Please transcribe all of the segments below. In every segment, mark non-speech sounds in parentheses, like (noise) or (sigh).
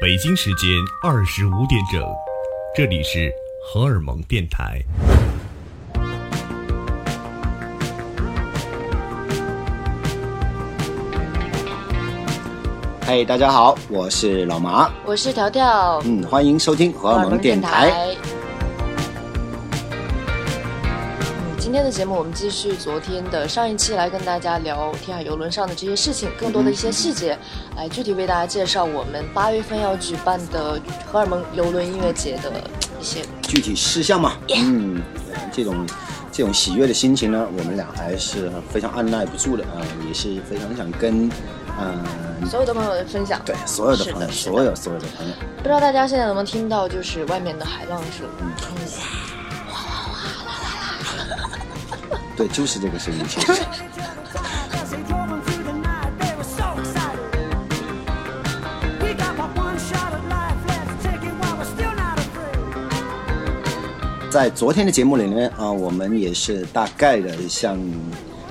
北京时间二十五点整，这里是荷尔蒙电台。嗨，大家好，我是老麻，我是条条，嗯，欢迎收听荷尔蒙电台。今天的节目我们继续昨天的上一期来跟大家聊天海游轮上的这些事情，更多的一些细节，来具体为大家介绍我们八月份要举办的荷尔蒙游轮音乐节的一些 (laughs) 具体事项嘛。嗯，这种这种喜悦的心情呢，我们俩还是非常按捺不住的啊，也是非常想跟。嗯，所有的朋友的分享，对所有的朋友，所有所有的朋友，不知道大家现在能不能听到，就是外面的海浪声，嗯，对，就是这个声音，其实。(laughs) 在昨天的节目里面啊，我们也是大概的向。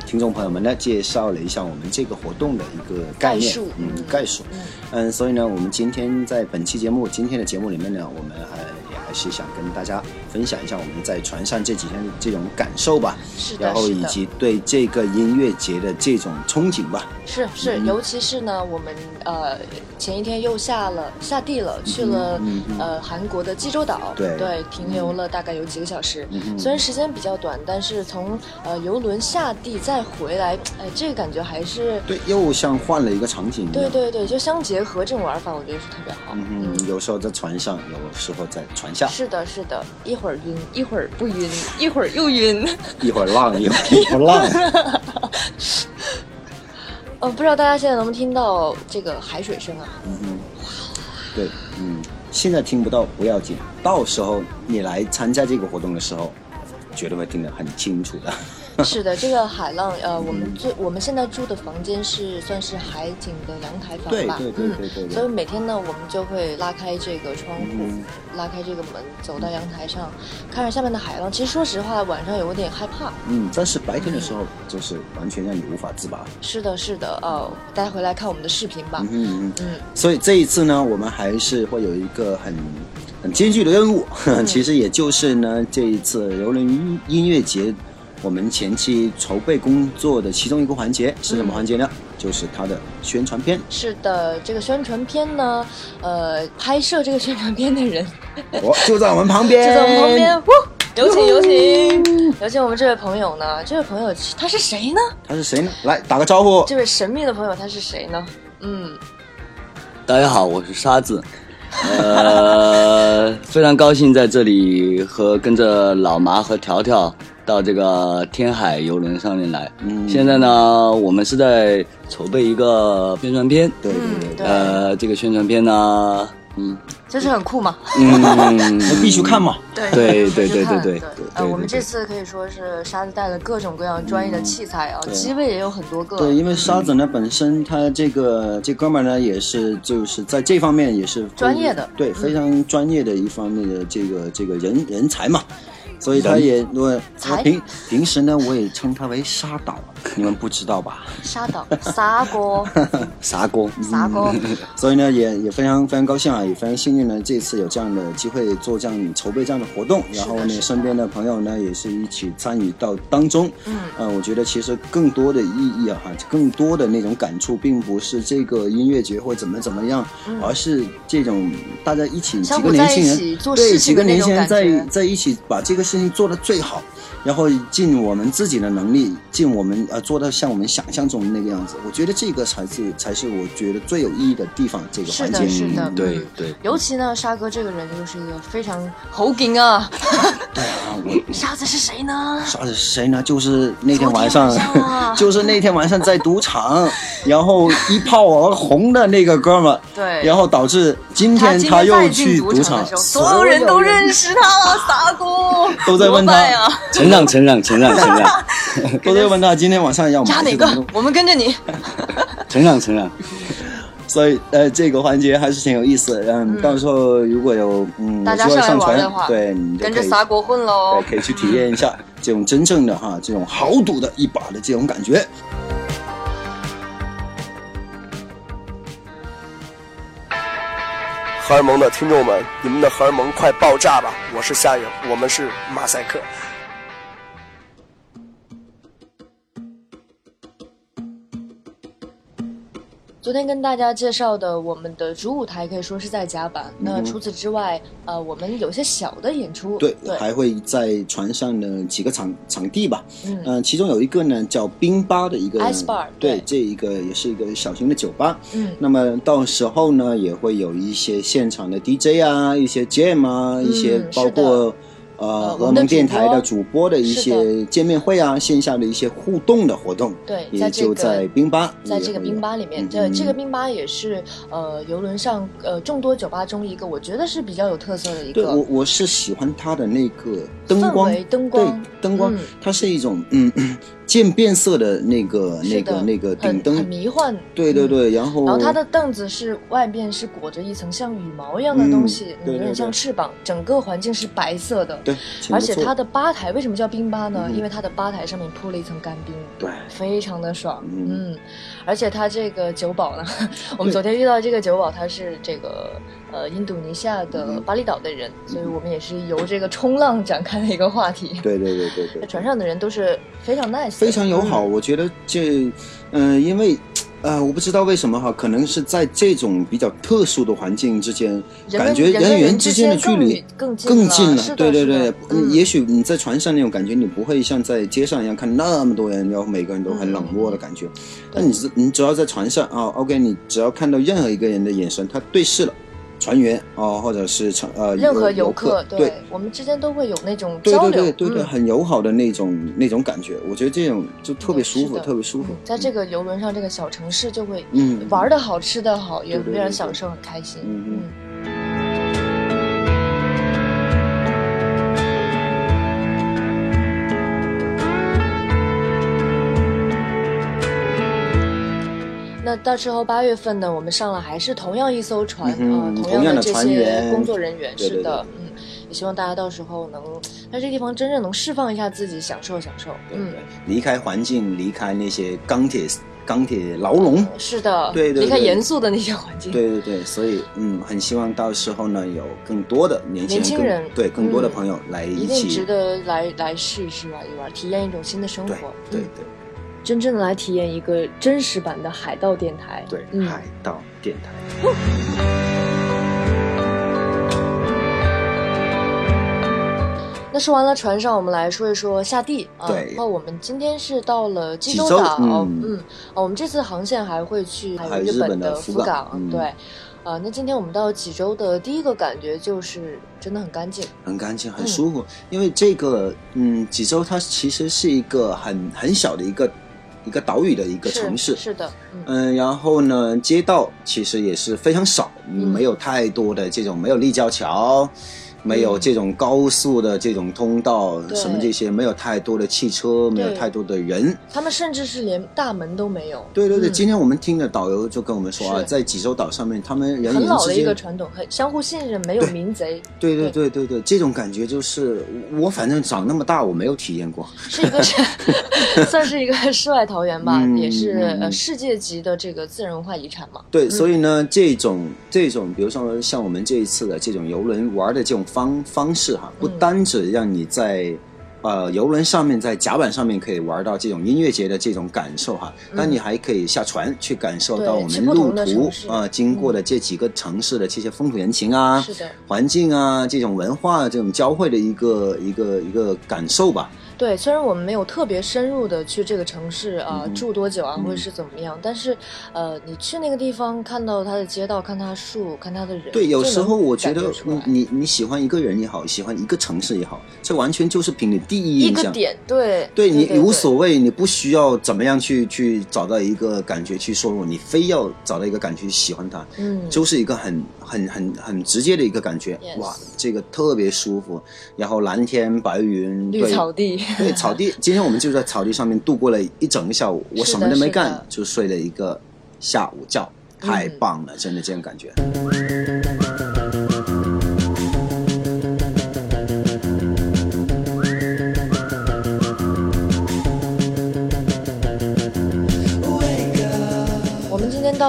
听众朋友们呢，介绍了一下我们这个活动的一个概念，嗯，概述，嗯，所以呢，我们今天在本期节目，今天的节目里面呢，我们还。是想跟大家分享一下我们在船上这几天的这种感受吧，是的，然后以及对这个音乐节的这种憧憬吧。是是，尤其是呢，我们呃前一天又下了下地了，去了呃韩国的济州岛，对对，停留了大概有几个小时。虽然时间比较短，但是从呃游轮下地再回来，哎，这个感觉还是对，又像换了一个场景。对对对，就相结合这种玩法，我觉得是特别好。嗯嗯，有时候在船上，有时候在船下。是的，是的，一会儿晕，一会儿不晕，一会儿又晕，(laughs) 一会儿浪，一会儿不浪。(laughs) 呃，不知道大家现在能不能听到这个海水声啊？嗯嗯，对，嗯，现在听不到不要紧，到时候你来参加这个活动的时候，绝对会听得很清楚的。(laughs) 是的，这个海浪，呃，我们最我们现在住的房间是算是海景的阳台房吧，对对对对所以每天呢，我们就会拉开这个窗户，拉开这个门，走到阳台上，看着下面的海浪。其实说实话，晚上有点害怕。嗯，但是白天的时候就是完全让你无法自拔。是的，是的，哦，大家回来看我们的视频吧。嗯嗯嗯。所以这一次呢，我们还是会有一个很很艰巨的任务，(laughs) 其实也就是呢，这一次游轮音音乐节。我们前期筹备工作的其中一个环节是什么环节呢？就是它的宣传片。是的，这个宣传片呢，呃，拍摄这个宣传片的人，我 (laughs) 就在我们旁边，就在我们旁边。有请有请有请我们这位朋友呢？这位朋友他是谁呢？他是谁呢？来打个招呼。这位神秘的朋友他是谁呢？嗯，大家好，我是沙子。呃，(laughs) 非常高兴在这里和跟着老麻和条条。到这个天海游轮上面来。嗯，现在呢，我们是在筹备一个宣传片。对对对。呃，这个宣传片呢，嗯，这是很酷嘛。嗯，(laughs) 必须看嘛。对对对对对对。呃，我们这次可以说是沙子带了各种各样专业的器材啊，机位也有很多个。对，因为沙子呢本身他这个这哥们儿呢也是就是在这方面也是专业的，对，非常专业的一方面的这个这个人人才嘛。所以他也我平平时呢，我也称他为沙岛，你们不知道吧？沙岛，沙哥，(laughs) 沙哥，沙哥。(laughs) 所以呢，也也非常非常高兴啊，也非常幸运呢，这次有这样的机会做这样筹备这样的活动，然后呢，身边的朋友呢也是一起参与到当中。嗯，呃，我觉得其实更多的意义啊，哈，更多的那种感触，并不是这个音乐节或怎么怎么样，而是这种大家一起几个年轻人，对几个年轻人在在一起把这个事情。做的最好，然后尽我们自己的能力，尽我们呃做到像我们想象中的那个样子。我觉得这个才是才是我觉得最有意义的地方。这个环节，是的，对对。尤其呢，沙哥这个人就是一个非常猴精啊。对啊，我 (laughs) 沙子是谁呢？沙子是谁呢？就是那天晚上，(laughs) 就是那天晚上在赌场，然后一炮而红的那个哥们。对。然后导致今天他又去赌场，所有人都认识他了，(laughs) 沙哥。(laughs) 都在问他，成长，成长，成长，成长，(laughs) 都在问他今天晚上要加哪个？我们跟着你，(laughs) 成长，成长。所以，呃，这个环节还是挺有意思的。嗯，到时候如果有嗯大家上传的话，对，跟着撒国混喽，对，可以去体验一下这种真正的哈，这种豪赌的一把的这种感觉。荷尔蒙的听众们，你们的荷尔蒙快爆炸吧！我是夏颖，我们是马赛克。昨天跟大家介绍的我们的主舞台可以说是在甲板。那除此之外，呃，我们有些小的演出，对，还会在船上的几个场场地吧。嗯，其中有一个呢叫冰吧的一个，ice bar，对，这一个也是一个小型的酒吧。嗯，那么到时候呢，也会有一些现场的 DJ 啊，一些 jam 啊，一些包括。呃，我们电台的主播的一些见面会啊，线下的一些互动的活动，对，也就在冰吧，在这个冰吧里面，对，这个冰吧也是呃游轮上呃众多酒吧中一个，我觉得是比较有特色的一个。对，我我是喜欢它的那个灯光，灯光，灯光，它是一种嗯。渐变色的那个、那个、那个顶灯，很迷幻。对对对，然后然后它的凳子是外面是裹着一层像羽毛一样的东西，有点像翅膀。整个环境是白色的，对。而且它的吧台为什么叫冰吧呢？因为它的吧台上面铺了一层干冰，对，非常的爽。嗯，而且它这个酒保呢，(laughs) 我们昨天遇到这个酒保，他是这个。呃，印度尼西亚的巴厘岛的人，所以我们也是由这个冲浪展开了一个话题。对对对对对。船上的人都是非常 nice，非常友好。我觉得这，嗯，因为，呃，我不知道为什么哈，可能是在这种比较特殊的环境之间，感觉人与人之间的距离更更近了。对对对，也许你在船上那种感觉，你不会像在街上一样看那么多人，然后每个人都很冷漠的感觉。但你是你只要在船上啊，OK，你只要看到任何一个人的眼神，他对视了。船员啊，或者是乘呃任何游客，对，我们之间都会有那种交流，对对对对对，很友好的那种那种感觉，我觉得这种就特别舒服，特别舒服。在这个游轮上，这个小城市就会嗯。玩的好，吃的好，也非常享受，很开心，嗯。嗯。那到时候八月份呢，我们上了还是同样一艘船啊，同样的这些工作人员，是的，嗯，也希望大家到时候能在这地方真正能释放一下自己，享受享受，嗯，离开环境，离开那些钢铁钢铁牢笼，是的，对对，离开严肃的那些环境，对对对，所以嗯，很希望到时候呢，有更多的年轻人，对更多的朋友来一起，值得来来试一试玩一玩，体验一种新的生活，对对。真正的来体验一个真实版的海盗电台，对，海盗电台。那说完了船上，我们来说一说下地。啊。对，那我们今天是到了济州岛，嗯，啊，我们这次航线还会去还有日本的福冈，对，啊，那今天我们到济州的第一个感觉就是真的很干净，很干净，很舒服，因为这个，嗯，济州它其实是一个很很小的一个。一个岛屿的一个城市，是的，嗯，然后呢，街道其实也是非常少，没有太多的这种，没有立交桥。没有这种高速的这种通道，什么这些没有太多的汽车，没有太多的人。他们甚至是连大门都没有。对对对，今天我们听的导游就跟我们说啊，在济州岛上面，他们人很老的一个传统，很相互信任，没有民贼。对对对对对，这种感觉就是我反正长那么大我没有体验过。是一个 (laughs) 算是一个世外桃源吧，也是呃世界级的这个自然文化遗产嘛。对，所以呢，这种这种，比如说像我们这一次的这种游轮玩的这种。方方式哈，不单只让你在，呃，游轮上面，在甲板上面可以玩到这种音乐节的这种感受哈，那你还可以下船去感受到我们路途啊经过的这几个城市的这些风土人情啊，环境啊，这种文化这种交汇的一个一个一个感受吧。对，虽然我们没有特别深入的去这个城市啊住多久啊，或者是怎么样，但是，呃，你去那个地方，看到它的街道，看它树，看它的人，对，有时候我觉得你你你喜欢一个人也好，喜欢一个城市也好，这完全就是凭你第一印象。一个点，对，对你无所谓，你不需要怎么样去去找到一个感觉去说入，你非要找到一个感觉去喜欢它，嗯，就是一个很很很很直接的一个感觉，哇，这个特别舒服，然后蓝天白云，绿草地。对草地，今天我们就在草地上面度过了一整个下午，我什么都没干，就睡了一个下午觉，太棒了，真的这种感觉。到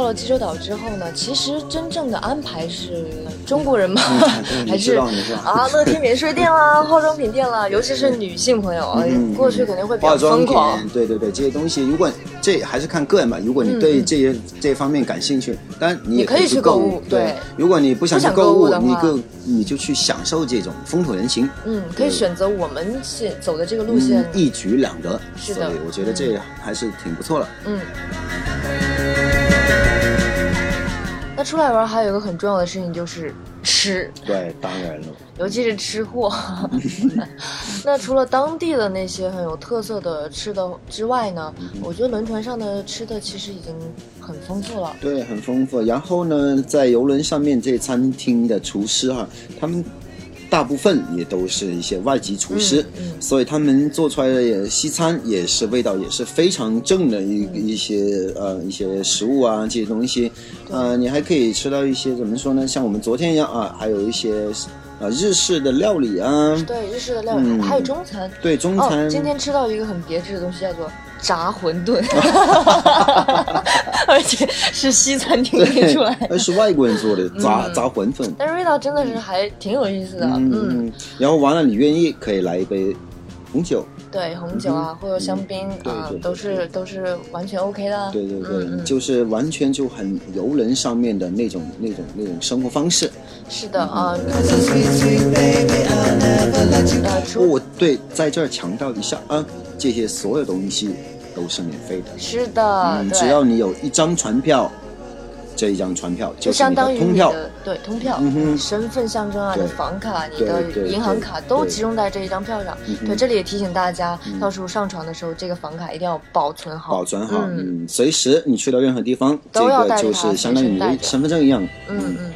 了济州岛之后呢，其实真正的安排是中国人吗？(laughs) 还是啊，乐天免税店啦，(laughs) 化妆品店啦，尤其是女性朋友，过去肯定会比较疯狂。对对对，这些东西，如果这还是看个人吧。如果你对这些这方面感兴趣，当然你也可以去购物。对，如果你不想去购物，你就你就去享受这种风土人情。嗯，可以选择我们现走的这个路线，一举两得。是的，我觉得这还是挺不错的。嗯。那出来玩还有一个很重要的事情就是吃。对，当然了。(laughs) 尤其是吃货。(laughs) 那除了当地的那些很有特色的吃的之外呢？我觉得轮船上的吃的其实已经很丰富了。对，很丰富。然后呢，在游轮上面这餐厅的厨师哈，他们。大部分也都是一些外籍厨师，所以他们做出来的西餐也是味道也是非常正的一一些呃一些食物啊这些东西，呃你还可以吃到一些怎么说呢？像我们昨天一样啊，还有一些呃日式的料理啊，对日式的料理，还有中餐，对中餐。今天吃到一个很别致的东西，叫做。炸馄饨，(laughs) 而且是西餐厅出来，那是外国人做的炸炸馄饨，但是味道真的是还挺有意思的。嗯，然后完了，你愿意可以来一杯红酒，对红酒啊，或者香槟啊，都是都是完全 OK 的。对对对，就是完全就很游轮上面的那种那种那种生活方式。是的啊。我对在这儿强调一下啊。这些所有东西都是免费的，是的，只要你有一张船票，这一张船票就相当于通票，对通票，身份象征啊，你的房卡、你的银行卡都集中在这一张票上。对，这里也提醒大家，到时候上船的时候，这个房卡一定要保存好，保存好，嗯，随时你去到任何地方，这个就是相当于你的身份证一样，嗯嗯。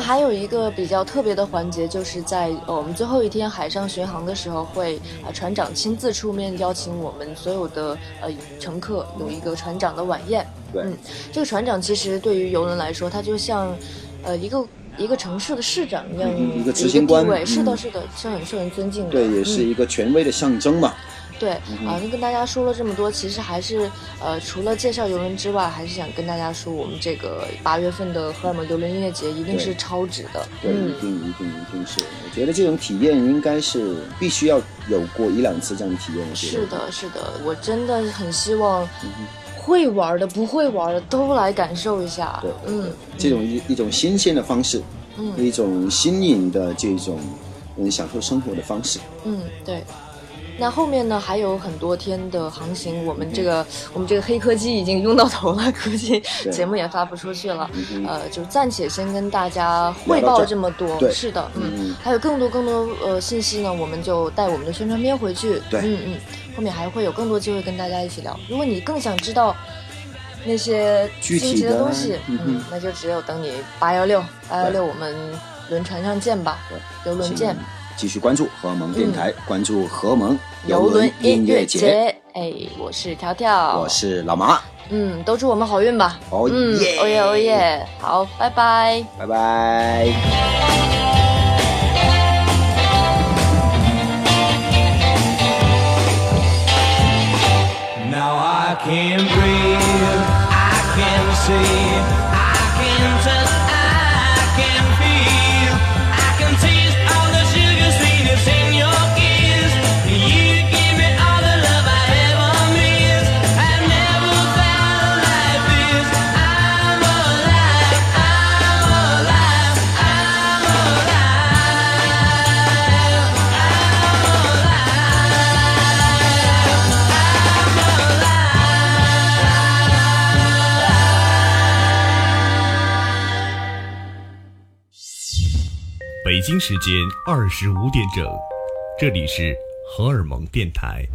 还有一个比较特别的环节，就是在呃我们最后一天海上巡航的时候，会啊船长亲自出面邀请我们所有的呃乘客有一个船长的晚宴。对，嗯，这个船长其实对于游轮来说，他就像呃一个一个城市的市长一样，一个执行官，是的，是的，是很受人尊敬的。对，也是一个权威的象征嘛。对啊，那跟大家说了这么多，其实还是呃，除了介绍游轮之外，还是想跟大家说，我们这个八月份的荷尔蒙游轮音乐节一定是超值的。对，一定一定一定是。我觉得这种体验应该是必须要有过一两次这样的体验。是的，是的，我真的很希望会玩的、不会玩的都来感受一下。对，嗯，这种一一种新鲜的方式，嗯，一种新颖的这种嗯享受生活的方式。嗯，对。那后面呢还有很多天的航行，我们这个我们这个黑科技已经用到头了，估计节目也发不出去了。呃，就暂且先跟大家汇报这么多。是的，嗯，还有更多更多呃信息呢，我们就带我们的宣传片回去。对，嗯嗯，后面还会有更多机会跟大家一起聊。如果你更想知道那些具体的东西，嗯，那就只有等你八幺六八幺六我们轮船上见吧，游轮见。继续关注荷蒙电台，关注荷蒙游轮音乐节。哎，我是条条，我是老马。嗯，都祝我们好运吧。哦耶，哦耶，哦耶。好，拜拜，拜拜。北京时间二十五点整，这里是荷尔蒙电台。